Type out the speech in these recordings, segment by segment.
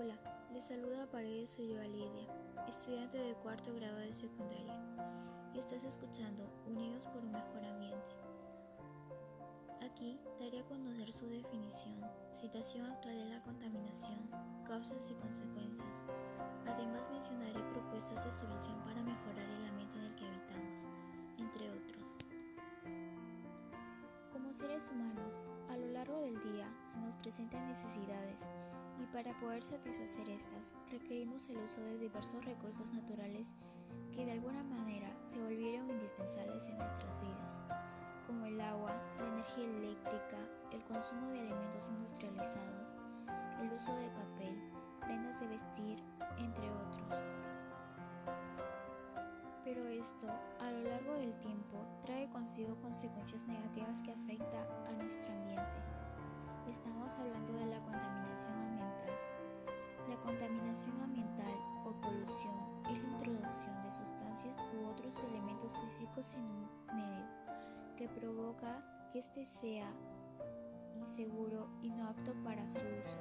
Hola, les saluda Paredes yo Lidia, estudiante de cuarto grado de secundaria, y estás escuchando Unidos por un Mejor Ambiente. Aquí daré a conocer su definición, situación actual de la contaminación, causas y consecuencias. Además mencionaré propuestas de solución para mejorar el ambiente en el que habitamos, entre otros. Como seres humanos, a lo largo del día se nos presentan necesidades y para poder satisfacer estas requerimos el uso de diversos recursos naturales que de alguna manera se volvieron indispensables en nuestras vidas, como el agua, la energía eléctrica, el consumo de alimentos industrializados, el uso de papel, prendas de vestir, entre otros. Pero esto, a lo largo del tiempo, trae consigo consecuencias negativas que afectan a nuestro ambiente. Estamos hablando de la contaminación en un medio que provoca que éste sea inseguro y no apto para su uso.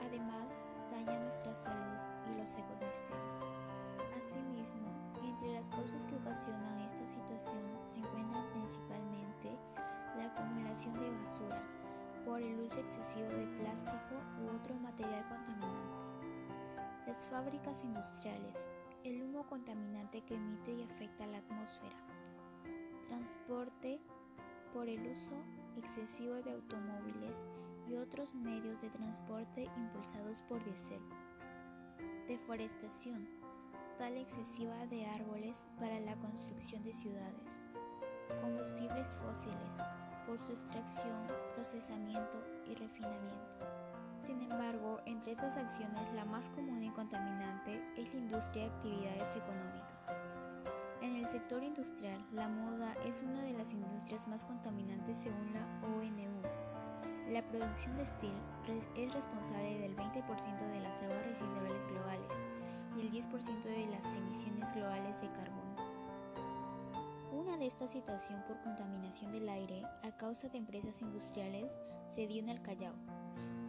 Además, daña nuestra salud y los ecosistemas. Asimismo, entre las causas que ocasionan esta situación se encuentran principalmente la acumulación de basura por el uso excesivo de plástico u otro material contaminante. Las fábricas industriales, el humo contaminante que emite y afecta la atmósfera. Transporte por el uso excesivo de automóviles y otros medios de transporte impulsados por diésel. Deforestación, tal excesiva de árboles para la construcción de ciudades. Combustibles fósiles, por su extracción, procesamiento y refinamiento. Sin embargo, entre estas acciones la más común y contaminante es la industria de actividades económicas. En el sector industrial, la moda es una de las industrias más contaminantes según la ONU. La producción de steel es responsable del 20% de las aguas residuales globales y el 10% de las emisiones globales de carbono de esta situación por contaminación del aire a causa de empresas industriales se dio en el Callao,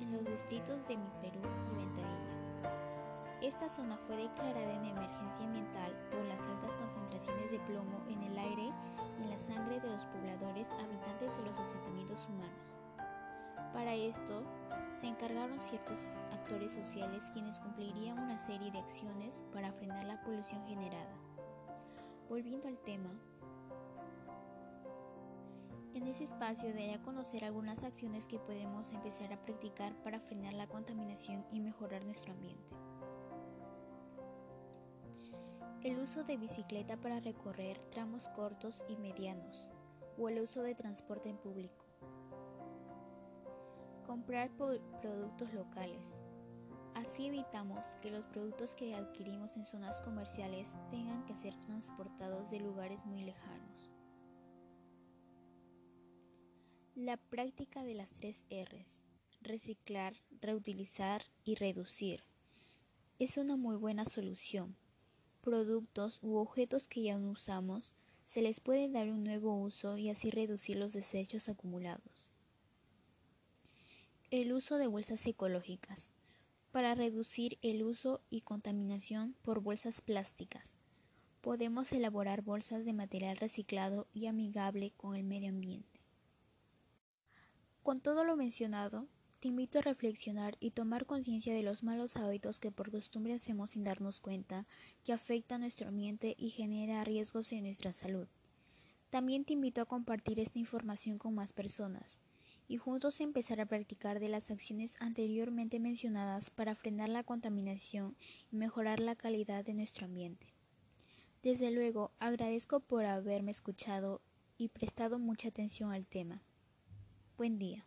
en los distritos de Mi Perú y Ventanilla. Esta zona fue declarada en emergencia ambiental por las altas concentraciones de plomo en el aire y en la sangre de los pobladores habitantes de los asentamientos humanos. Para esto, se encargaron ciertos actores sociales quienes cumplirían una serie de acciones para frenar la polución generada. Volviendo al tema, en ese espacio daré a conocer algunas acciones que podemos empezar a practicar para frenar la contaminación y mejorar nuestro ambiente. El uso de bicicleta para recorrer tramos cortos y medianos o el uso de transporte en público. Comprar productos locales. Así evitamos que los productos que adquirimos en zonas comerciales tengan que ser transportados de lugares muy lejanos. La práctica de las tres R's, reciclar, reutilizar y reducir, es una muy buena solución. Productos u objetos que ya no usamos, se les puede dar un nuevo uso y así reducir los desechos acumulados. El uso de bolsas ecológicas. Para reducir el uso y contaminación por bolsas plásticas, podemos elaborar bolsas de material reciclado y amigable con el medio ambiente. Con todo lo mencionado, te invito a reflexionar y tomar conciencia de los malos hábitos que por costumbre hacemos sin darnos cuenta que afectan nuestro ambiente y genera riesgos en nuestra salud. También te invito a compartir esta información con más personas y juntos empezar a practicar de las acciones anteriormente mencionadas para frenar la contaminación y mejorar la calidad de nuestro ambiente. Desde luego, agradezco por haberme escuchado y prestado mucha atención al tema. Buen día.